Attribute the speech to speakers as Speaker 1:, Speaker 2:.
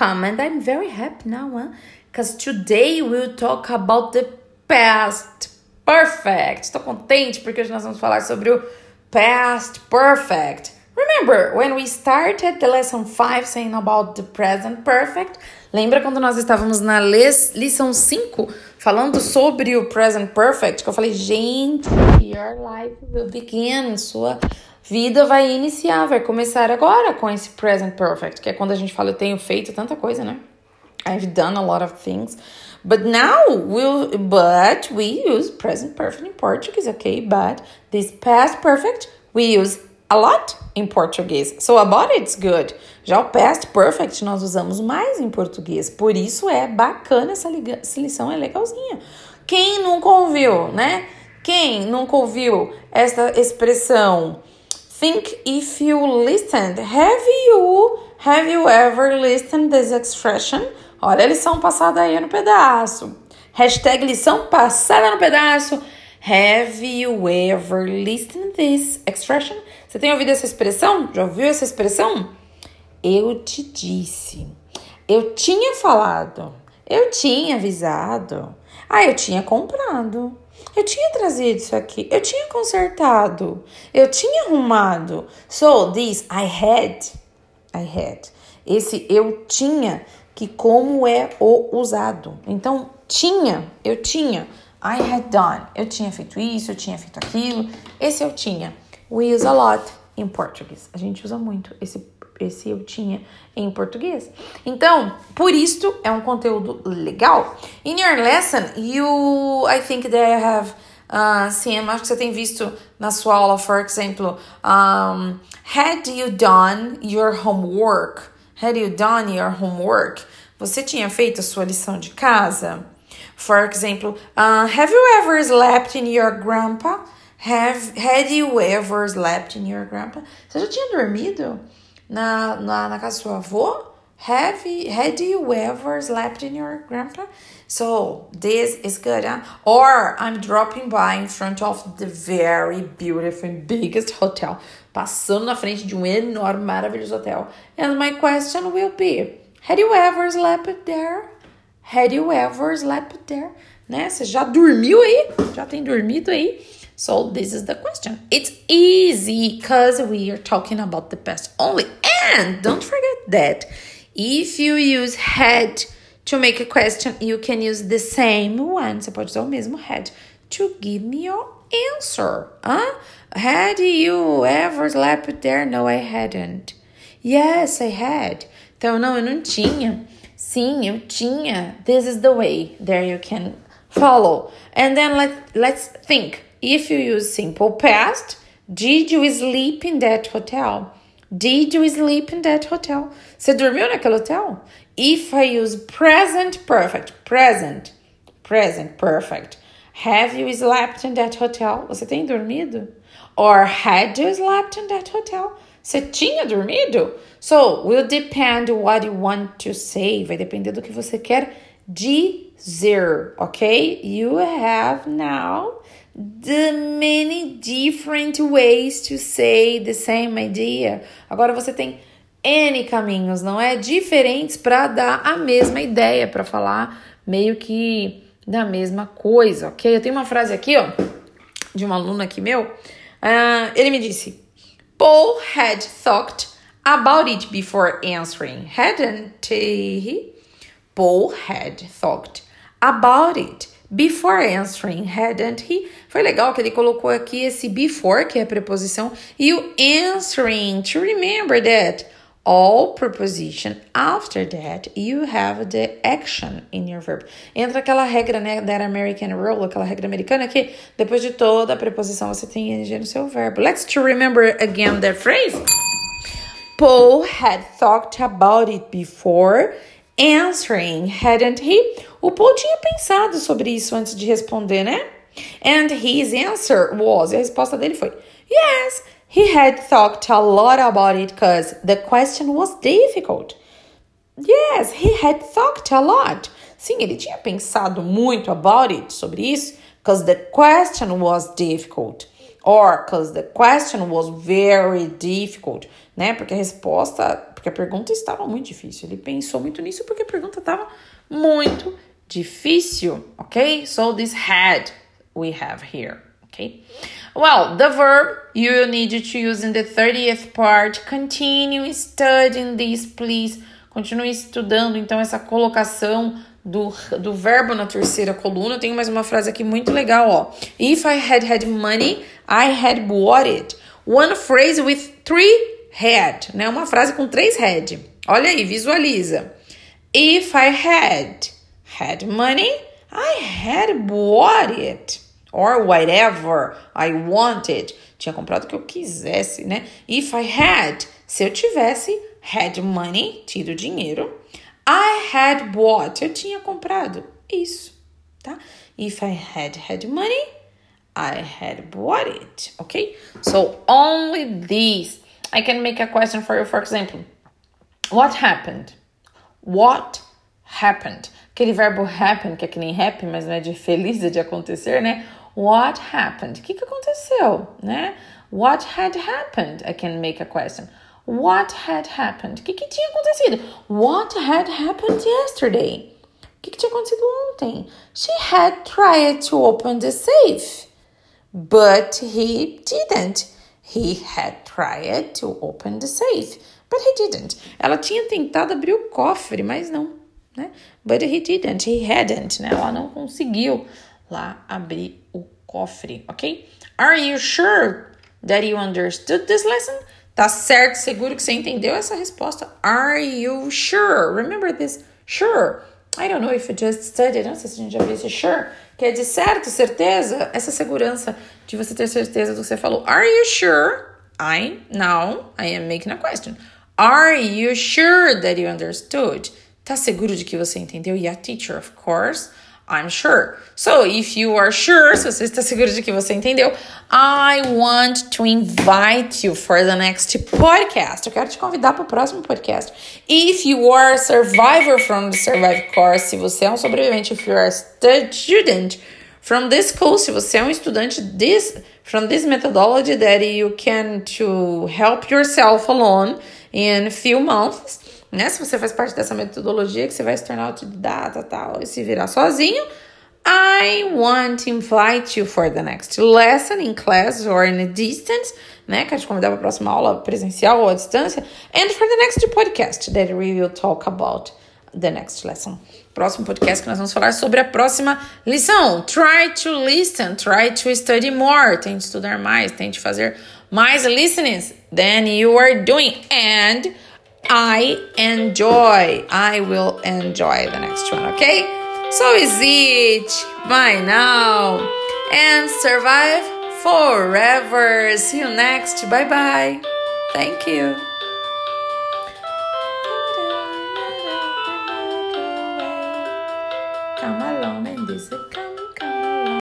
Speaker 1: welcome. And I'm very happy now, because today we'll talk about the past perfect. Estou contente porque hoje nós vamos falar sobre o past perfect. Remember when we started the lesson 5 saying about the present perfect? Lembra quando nós estávamos na lição 5 falando sobre o present perfect? Que eu falei, gente, your life will begin. Sua vida vai iniciar, vai começar agora com esse present perfect, que é quando a gente fala eu tenho feito tanta coisa, né? I've done a lot of things. But now we'll but we use present perfect in Portuguese, okay? But this past perfect we use a lot in Portuguese. So about it's good. Já o past perfect nós usamos mais em português. Por isso é bacana essa, essa lição, é legalzinha. Quem nunca ouviu, né? Quem nunca ouviu essa expressão? Think if you listened. Have you have you ever listened this expression? Olha a lição passada aí no pedaço. Hashtag lição passada no pedaço. Have you ever listened this expression? Você tem ouvido essa expressão? Já ouviu essa expressão? Eu te disse. Eu tinha falado. Eu tinha avisado. Ah, eu tinha comprado. Eu tinha trazido isso aqui. Eu tinha consertado. Eu tinha arrumado. So, this I had. I had. Esse eu tinha, que como é o usado. Então, tinha, eu tinha. I had done. Eu tinha feito isso, eu tinha feito aquilo. Esse eu tinha. We use a lot in Portuguese. A gente usa muito esse esse eu tinha em português. Então, por isto é um conteúdo legal. In your lesson, you I think that I have uh, sim, acho que você tem visto na sua aula, for example, um, had you done your homework? Had you done your homework? Você tinha feito a sua lição de casa? For example, uh, have you ever slept in your grandpa? Have, had you ever slept in your grandpa? Você já tinha dormido na, na, na casa do seu avô? Have you, had you ever slept in your grandpa? So this is good, huh? Or I'm dropping by in front of the very beautiful and biggest hotel. Passando na frente de um enorme, maravilhoso hotel. And my question will be, had you ever slept there? Had you ever slept there? Né? Você já dormiu aí? Já tem dormido aí? So this is the question. It's easy because we are talking about the past only. And don't forget that if you use had to make a question, you can use the same one. Você pode usar o mesmo had to give me your answer. Huh? Had you ever slept there? No, I hadn't. Yes, I had. Então, não, eu não tinha. Sim, eu tinha. This is the way. There you can follow. And then let, let's think. If you use simple past, did you sleep in that hotel? Did you sleep in that hotel? Você dormiu naquele hotel? If I use present perfect, present, present perfect, have you slept in that hotel? Você tem dormido? Or had you slept in that hotel? Você tinha dormido? So, will depend what you want to say. Vai depender do que você quer dizer, ok? You have now the many different ways to say the same idea. Agora você tem N caminhos, não é? Diferentes para dar a mesma ideia, para falar meio que da mesma coisa, ok? Eu tenho uma frase aqui, ó, de um aluno aqui meu. Uh, ele me disse: Paul had thought about it before answering, hadn't he? Paul had thought about it before answering, hadn't he? Foi legal que ele colocou aqui esse before, que é a preposição, e o answering, to remember that all preposition after that you have the action in your verb. Entra aquela regra, né, that American rule, aquela regra americana que depois de toda a preposição você tem ing no seu verbo. Let's to remember again that phrase. Paul had thought about it before answering, hadn't he? O Paul tinha pensado sobre isso antes de responder, né? And his answer was, a resposta dele foi, yes, he had thought a lot about it because the question was difficult. Yes, he had thought a lot. Sim, ele tinha pensado muito about it, sobre isso, because the question was difficult. Or because the question was very difficult, né? Porque a resposta porque a pergunta estava muito difícil. Ele pensou muito nisso porque a pergunta estava muito difícil, ok? So this had we have here, okay? Well, the verb you will need to use in the 30th part. Continue studying this, please. Continue estudando, então, essa colocação do, do verbo na terceira coluna. Tem mais uma frase aqui muito legal, ó. If I had had money, I had bought it. One phrase with three had, né? Uma frase com três had. Olha aí, visualiza. If I had had money, I had bought it. Or whatever I wanted. Tinha comprado o que eu quisesse, né? If I had, se eu tivesse, had money, tido dinheiro. I had bought, eu tinha comprado isso, tá? If I had had money, I had bought it, okay? So only these. I can make a question for you, for example. What happened? What happened? Aquele verbo happen, que é que nem happy, mas não é de feliz, é de acontecer, né? What happened? O que, que aconteceu, né? What had happened? I can make a question. What had happened? O que, que tinha acontecido? What had happened yesterday? O que, que tinha acontecido ontem? She had tried to open the safe, but he didn't. He had tried to open the safe, but he didn't. Ela tinha tentado abrir o cofre, mas não, né? But he didn't, he hadn't, né? Ela não conseguiu lá abrir o cofre, ok? Are you sure that you understood this lesson? Tá certo, seguro que você entendeu essa resposta? Are you sure? Remember this? Sure. I don't know if you just studied. Não sei se a gente já viu esse sure, que é de certo, certeza. Essa segurança de você ter certeza do que você falou. Are you sure? I, now, I am making a question. Are you sure that you understood? Tá seguro de que você entendeu? Yeah, teacher, of course. I'm sure. So, if you are sure, se você está seguro de que você entendeu, I want to invite you for the next podcast. Eu quero te convidar para o próximo podcast. If you are a survivor from the Survive course, se você é um sobrevivente, if you are a student from this school, se você é um estudante this from this methodology that you can to help yourself alone in a few months né? Se você faz parte dessa metodologia que você vai se tornar autodidata tal, e se virar sozinho, I want to invite you for the next lesson in class or in a distance, né? Quero te convidar para a próxima aula presencial ou à distância. And for the next podcast that we will talk about the next lesson. Próximo podcast que nós vamos falar sobre a próxima lição. Try to listen, try to study more. Tente estudar mais, tente fazer mais listenings than you are doing. And I enjoy. I will enjoy the next one, okay? So is it. Bye now. And survive forever. See you next. Bye bye. Thank you.